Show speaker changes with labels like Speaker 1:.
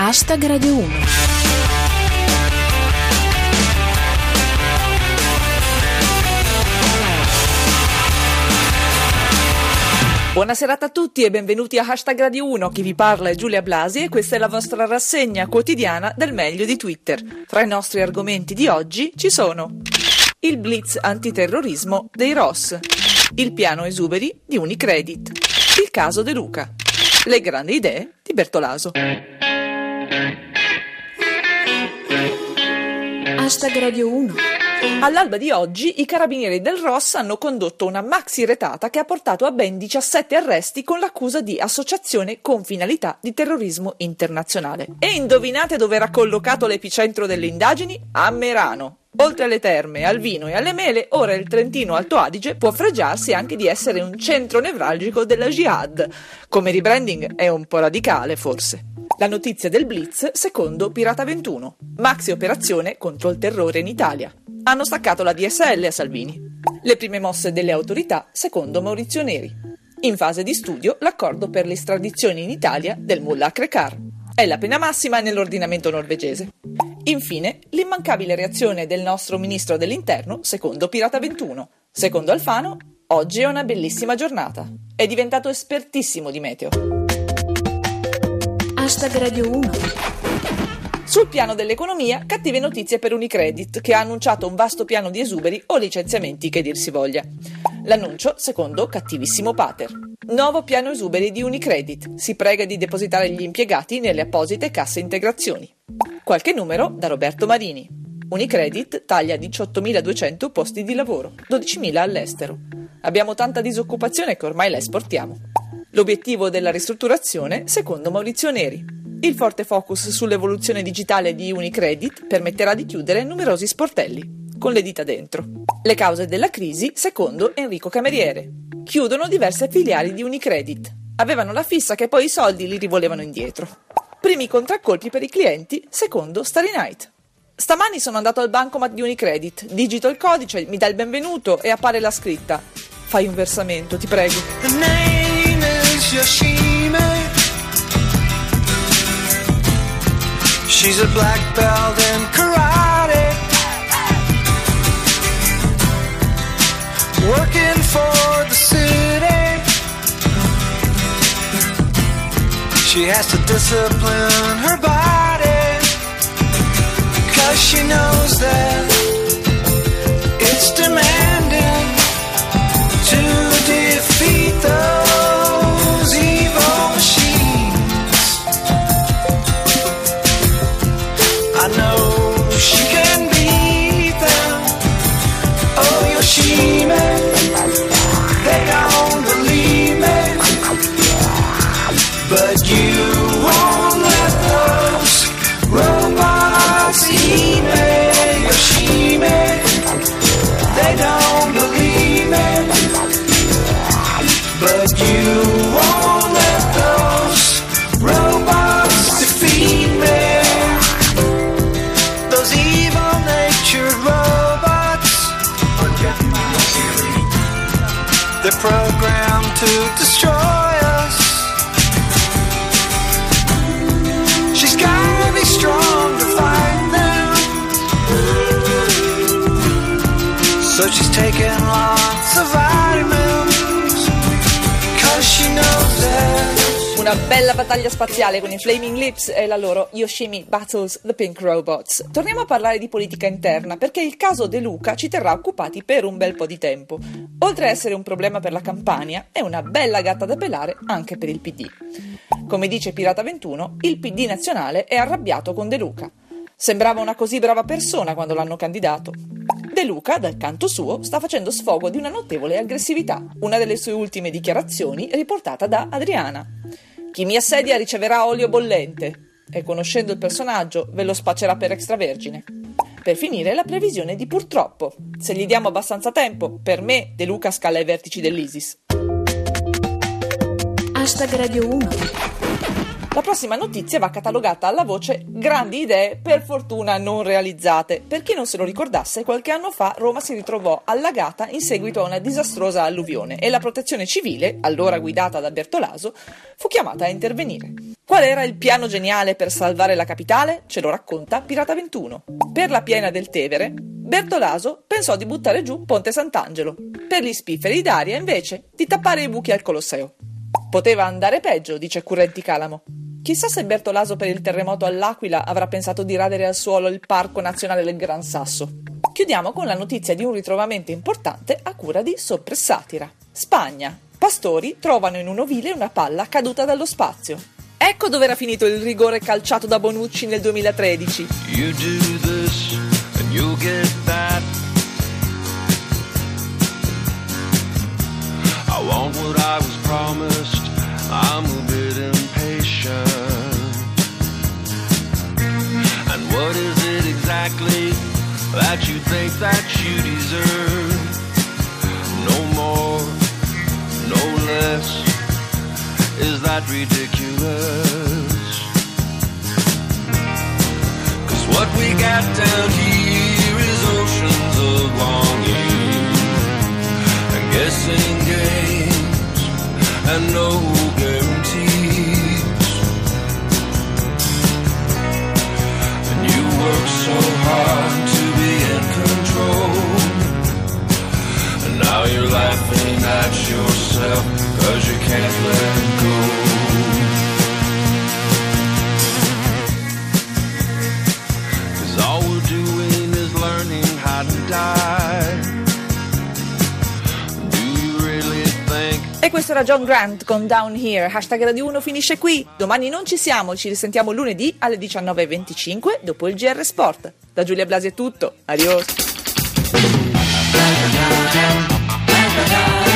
Speaker 1: Hashtag Radio 1.
Speaker 2: Buona serata a tutti e benvenuti a Hashtag Radio 1. Chi vi parla è Giulia Blasi e questa è la vostra rassegna quotidiana del meglio di Twitter. Tra i nostri argomenti di oggi ci sono il blitz antiterrorismo dei Ross, il piano esuberi di Unicredit, il caso De Luca, le grandi idee di Bertolaso.
Speaker 1: Hashtag Radio 1.
Speaker 2: All'alba di oggi i carabinieri del Ross hanno condotto una maxi retata che ha portato a ben 17 arresti con l'accusa di associazione con finalità di terrorismo internazionale. E indovinate dove era collocato l'epicentro delle indagini? A Merano. Oltre alle terme, al vino e alle mele, ora il Trentino Alto Adige può fregiarsi anche di essere un centro nevralgico della jihad. Come rebranding è un po' radicale, forse. La notizia del Blitz secondo Pirata 21. Maxi operazione contro il terrore in Italia. Hanno staccato la DSL a Salvini. Le prime mosse delle autorità secondo Maurizio Neri. In fase di studio l'accordo per l'estradizione in Italia del mullah Krekar. È la pena massima nell'ordinamento norvegese. Infine, l'immancabile reazione del nostro ministro dell'interno secondo Pirata 21. Secondo Alfano, oggi è una bellissima giornata. È diventato espertissimo di meteo.
Speaker 1: Hashtag Radio 1.
Speaker 2: Sul piano dell'economia, cattive notizie per Unicredit, che ha annunciato un vasto piano di esuberi o licenziamenti che dir si voglia. L'annuncio, secondo cattivissimo Pater. Nuovo piano esuberi di Unicredit. Si prega di depositare gli impiegati nelle apposite casse integrazioni. Qualche numero da Roberto Marini. Unicredit taglia 18.200 posti di lavoro, 12.000 all'estero. Abbiamo tanta disoccupazione che ormai la esportiamo. L'obiettivo della ristrutturazione, secondo Maurizio Neri. Il forte focus sull'evoluzione digitale di Unicredit permetterà di chiudere numerosi sportelli, con le dita dentro. Le cause della crisi, secondo Enrico Cameriere. Chiudono diverse filiali di Unicredit. Avevano la fissa che poi i soldi li rivolevano indietro. Primi contraccolpi per i clienti, secondo Starry Night. Stamani sono andato al bancomat di Unicredit, digito il codice, mi dà il benvenuto e appare la scritta. Fai un versamento, ti prego.
Speaker 3: Yoshime. She's a black belt in karate. Working for the city. She has to discipline her body. Cause she knows that programmed to destroy us. She's gotta be strong to fight them. So she's taking lots of vitamins.
Speaker 2: Una bella battaglia spaziale con i Flaming Lips e la loro Yoshimi Battles the Pink Robots. Torniamo a parlare di politica interna perché il caso De Luca ci terrà occupati per un bel po' di tempo. Oltre a essere un problema per la Campania, è una bella gatta da pelare anche per il PD. Come dice Pirata 21, il PD nazionale è arrabbiato con De Luca. Sembrava una così brava persona quando l'hanno candidato. De Luca, dal canto suo, sta facendo sfogo di una notevole aggressività, una delle sue ultime dichiarazioni riportata da Adriana. Chi mi assedia riceverà olio bollente e conoscendo il personaggio ve lo spaccerà per extravergine. Per finire la previsione di purtroppo. Se gli diamo abbastanza tempo, per me De Luca scala ai vertici dell'ISIS.
Speaker 1: Hashtag Radio 1.
Speaker 2: La prossima notizia va catalogata alla voce grandi idee per fortuna non realizzate. Per chi non se lo ricordasse, qualche anno fa Roma si ritrovò allagata in seguito a una disastrosa alluvione e la protezione civile, allora guidata da Bertolaso, fu chiamata a intervenire. Qual era il piano geniale per salvare la capitale? Ce lo racconta Pirata 21. Per la piena del Tevere, Bertolaso pensò di buttare giù Ponte Sant'Angelo. Per gli spifferi d'aria, invece, di tappare i buchi al Colosseo. Poteva andare peggio, dice Currenti Calamo. Chissà se Bertolaso per il terremoto all'Aquila avrà pensato di radere al suolo il Parco Nazionale del Gran Sasso. Chiudiamo con la notizia di un ritrovamento importante a cura di Soppressatira. Spagna. Pastori trovano in un ovile una palla caduta dallo spazio. Ecco dove era finito il rigore calciato da Bonucci nel 2013.
Speaker 4: You do this and that you think that you deserve? No more, no less. Is that ridiculous? Cause what we got down here is oceans of longing and guessing games and no laughing at yourself cause you can't let go. Cause all we're doing is learning how to die.
Speaker 2: E questo era John Grant con Down Here. Hashtag Radio 1 finisce qui. Domani non ci siamo, ci risentiamo lunedì alle 19.25 dopo il GR Sport. Da Giulia Blasi è tutto. Adios. Yeah.